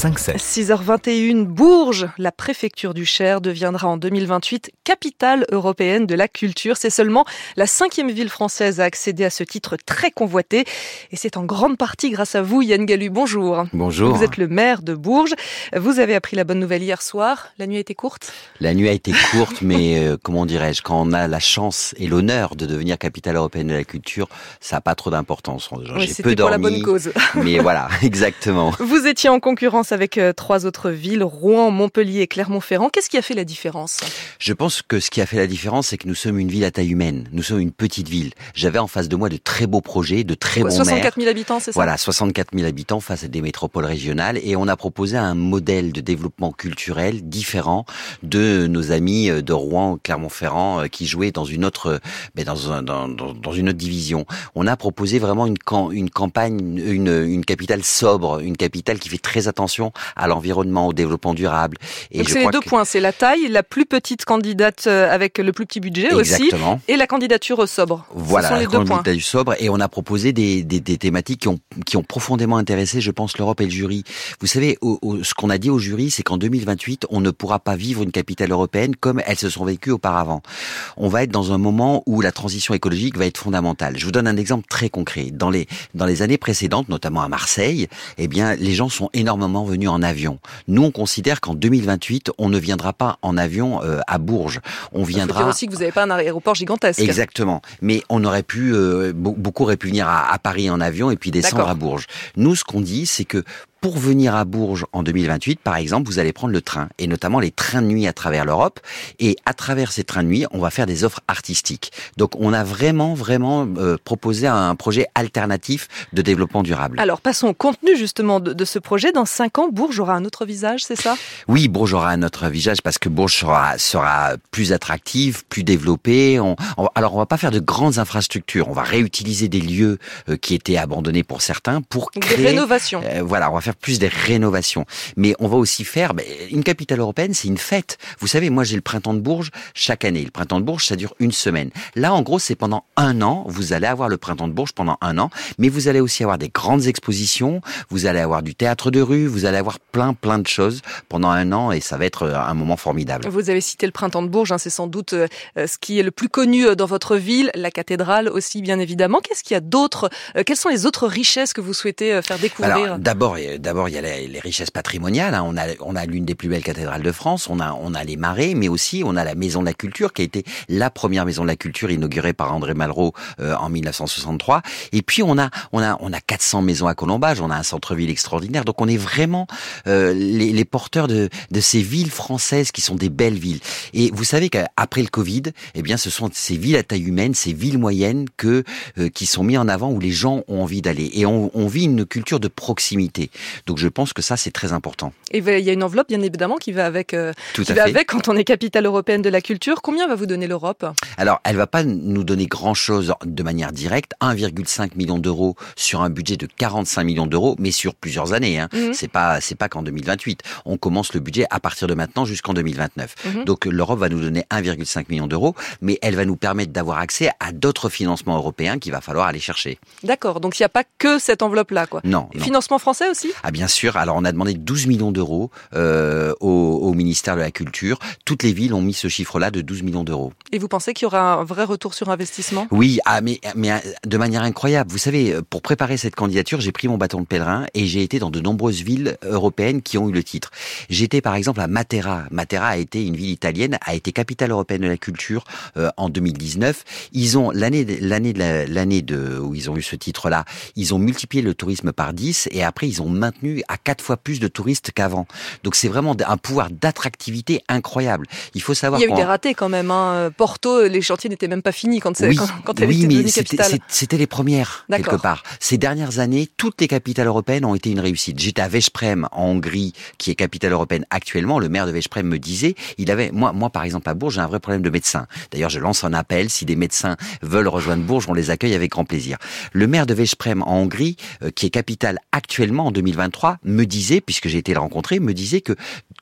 6h21, Bourges, la préfecture du Cher, deviendra en 2028 capitale européenne de la culture. C'est seulement la cinquième ville française à accéder à ce titre très convoité. Et c'est en grande partie grâce à vous, Yann Gallu. Bonjour. Bonjour. Vous êtes le maire de Bourges. Vous avez appris la bonne nouvelle hier soir. La nuit a été courte? La nuit a été courte, mais euh, comment dirais-je, quand on a la chance et l'honneur de devenir capitale européenne de la culture, ça n'a pas trop d'importance. Oui, J'ai peu dormi. pour la bonne cause. mais voilà, exactement. Vous étiez en concurrence avec euh, trois autres villes, Rouen, Montpellier et Clermont-Ferrand. Qu'est-ce qui a fait la différence? Je pense que ce qui a fait la différence, c'est que nous sommes une ville à taille humaine. Nous sommes une petite ville. J'avais en face de moi de très beaux projets, de très bons 64 000 habitants, c'est ça? Voilà, 64 000 habitants face à des métropoles régionales. Et on a proposé un modèle de développement culturel différent de nos amis euh, de Rouen, Clermont-Ferrand, euh, qui jouaient dans une autre, mais dans, dans, dans, une autre division. On a proposé vraiment une, une campagne, une, une capitale sobre, une capitale qui fait très attention à l'environnement, au développement durable. Et Donc c'est les deux points, c'est la taille, la plus petite candidate euh, avec le plus petit budget Exactement. aussi, et la candidature sobre. Voilà, Ce sont les la deux candidature points. sobre, et on a proposé des, des, des, thématiques qui ont, qui ont profondément intéressé, je pense, l'Europe et le jury. Vous savez, ce qu'on a dit au jury, c'est qu'en 2028, on ne pourra pas vivre une capitale européenne comme elles se sont vécues auparavant. On va être dans un moment où la transition écologique va être fondamentale. Je vous donne un exemple très concret. Dans les, dans les années précédentes, notamment à Marseille, eh bien, les gens sont énormément venus en avion. Nous, on considère qu'en 2028, on ne viendra pas en avion euh, à Bourges. On viendra. Il faut aussi que vous n'avez pas un aéroport gigantesque. Exactement. Mais on aurait pu, euh, beaucoup auraient pu venir à, à Paris en avion et puis descendre à Bourges. Nous, ce qu'on dit, c'est que pour venir à Bourges en 2028, par exemple, vous allez prendre le train, et notamment les trains de nuit à travers l'Europe. Et à travers ces trains de nuit, on va faire des offres artistiques. Donc on a vraiment, vraiment euh, proposé un projet alternatif de développement durable. Alors passons au contenu justement de, de ce projet. Dans cinq ans, Bourges aura un autre visage, c'est ça? Oui, Bourges aura un autre visage parce que Bourges sera, sera plus attractive, plus développée. On, alors on va pas faire de grandes infrastructures, on va réutiliser des lieux euh, qui étaient abandonnés pour certains pour créer... Des rénovations. Euh, voilà, on va faire plus des rénovations. Mais on va aussi faire, ben, une capitale européenne, c'est une fête. Vous savez, moi j'ai le printemps de Bourges chaque année. Le printemps de Bourges, ça dure une semaine. Là, en gros, c'est pendant un an. Vous allez avoir le printemps de Bourges pendant un an, mais vous allez aussi avoir des grandes expositions. Vous allez avoir du théâtre de rue. Vous allez avoir plein, plein de choses pendant un an, et ça va être euh, un moment formidable. Vous avez cité le printemps de Bourges. Hein, c'est sans doute euh, ce qui est le plus connu euh, dans votre ville, la cathédrale aussi, bien évidemment. Qu'est-ce qu'il y a d'autre Quelles sont les autres richesses que vous souhaitez faire découvrir? D'abord, d'abord, il y a les, richesses patrimoniales. Hein. On a, on a l'une des plus belles cathédrales de France. On a, on a les marais, mais aussi on a la Maison de la Culture qui a été la première maison de la culture inaugurée par André Malraux euh, en 1963. Et puis on a, on a, on a 400 maisons à Colombage. On a un centre-ville extraordinaire. Donc on est vraiment euh, les, les, porteurs de, de ces villes françaises qui sont des belles villes. Et vous savez qu'après le Covid, eh bien, ce sont ces villes à taille humaine, ces villes moyennes que euh, qui sont mis en avant où les gens ont envie d'aller. Et on, on vit une culture de proximité. Donc je pense que ça, c'est très important. Et il y a une enveloppe, bien évidemment, qui va avec, euh, qui va avec quand on est capitale européenne de la culture. Combien va vous donner l'Europe? Alors, elle va pas nous donner grand-chose de manière directe. 1,5 million d'euros sur un budget de 45 millions d'euros, mais sur plusieurs années. Hein. Mhm. C'est pas, c'est pas qu'en 2028. On commence le budget à partir de maintenant jusqu'en 2029. Mhm. Donc l'Europe va nous donner 1,5 million d'euros, mais elle va nous permettre d'avoir accès à d'autres financements européens qu'il va falloir aller chercher. D'accord. Donc il n'y a pas que cette enveloppe-là, quoi. Non. Financement français aussi? Ah bien sûr. Alors on a demandé 12 millions d'euros euh, au, au, ministère de la Culture. Toutes les villes ont mis ce chiffre-là de 12 millions d'euros. Et vous pensez qu'il y aura un vrai retour sur investissement? Oui, ah, mais, mais de manière incroyable. Vous savez, pour préparer cette candidature, j'ai pris mon bâton de pèlerin et j'ai été dans de nombreuses villes européennes qui ont eu le titre. J'étais par exemple à Matera. Matera a été une ville italienne, a été capitale européenne de la culture euh, en 2019. Ils ont l'année l'année de l'année de où ils ont eu ce titre-là, ils ont multiplié le tourisme par 10 et après ils ont maintenu à quatre fois plus de touristes qu'avant. Donc c'est vraiment un pouvoir d'attractivité incroyable. Il faut savoir. Il y a eu des ratés quand même. Hein. Porto, les chantiers n'étaient même pas finis quand, oui, quand, quand elle oui, était capitale. C'était les premières quelque part. Ces dernières années, toutes les capitales européennes ont été une réussite. J'étais à Veszprém en Hongrie, qui est capitale européenne actuellement. Le maire de Veszprém me disait, il avait, moi, moi par exemple à Bourges, j'ai un vrai problème de médecins. D'ailleurs, je lance un appel. Si des médecins veulent rejoindre Bourges, on les accueille avec grand plaisir. Le maire de Veszprém en Hongrie, euh, qui est capitale actuellement en 2020 2023 me disait, puisque j'ai été le rencontrer, me disait que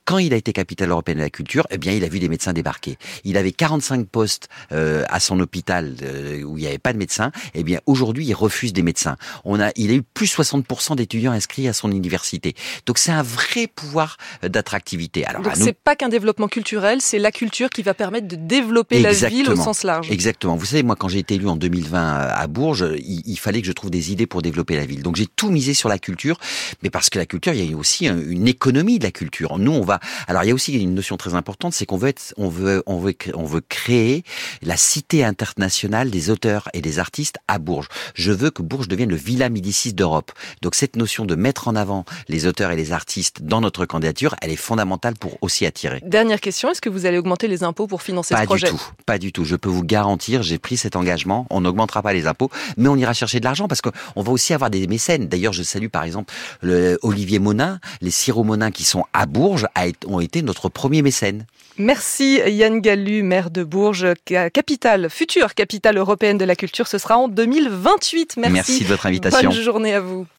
quand il a été capitale européenne de la culture, eh bien, il a vu des médecins débarquer. Il avait 45 postes euh, à son hôpital euh, où il n'y avait pas de médecins. Eh bien, aujourd'hui, il refuse des médecins. On a, il a eu plus 60% d'étudiants inscrits à son université. Donc, c'est un vrai pouvoir euh, d'attractivité. Alors, Donc, c'est pas qu'un développement culturel, c'est la culture qui va permettre de développer la ville au sens large. Exactement. Vous savez, moi, quand j'ai été élu en 2020 à Bourges, il, il, fallait que je trouve des idées pour développer la ville. Donc, j'ai tout misé sur la culture, mais parce que la culture, il y a aussi une économie de la culture. Nous, on va. Alors, il y a aussi une notion très importante, c'est qu'on veut être, on veut, on veut, on veut créer la cité internationale des auteurs et des artistes à Bourges. Je veux que Bourges devienne le Villa Médicis d'Europe. Donc, cette notion de mettre en avant les auteurs et les artistes dans notre candidature, elle est fondamentale pour aussi attirer. Dernière question, est-ce que vous allez augmenter les impôts pour financer ce projet Pas du tout, pas du tout. Je peux vous garantir, j'ai pris cet engagement, on n'augmentera pas les impôts, mais on ira chercher de l'argent parce qu'on va aussi avoir des mécènes. D'ailleurs, je salue par exemple le Olivier Monin, les Siro Monin qui sont à Bourges ont été notre premier mécène. Merci Yann Gallu, maire de Bourges, capitale, future capitale européenne de la culture. Ce sera en 2028. Merci. Merci de votre invitation. Bonne journée à vous.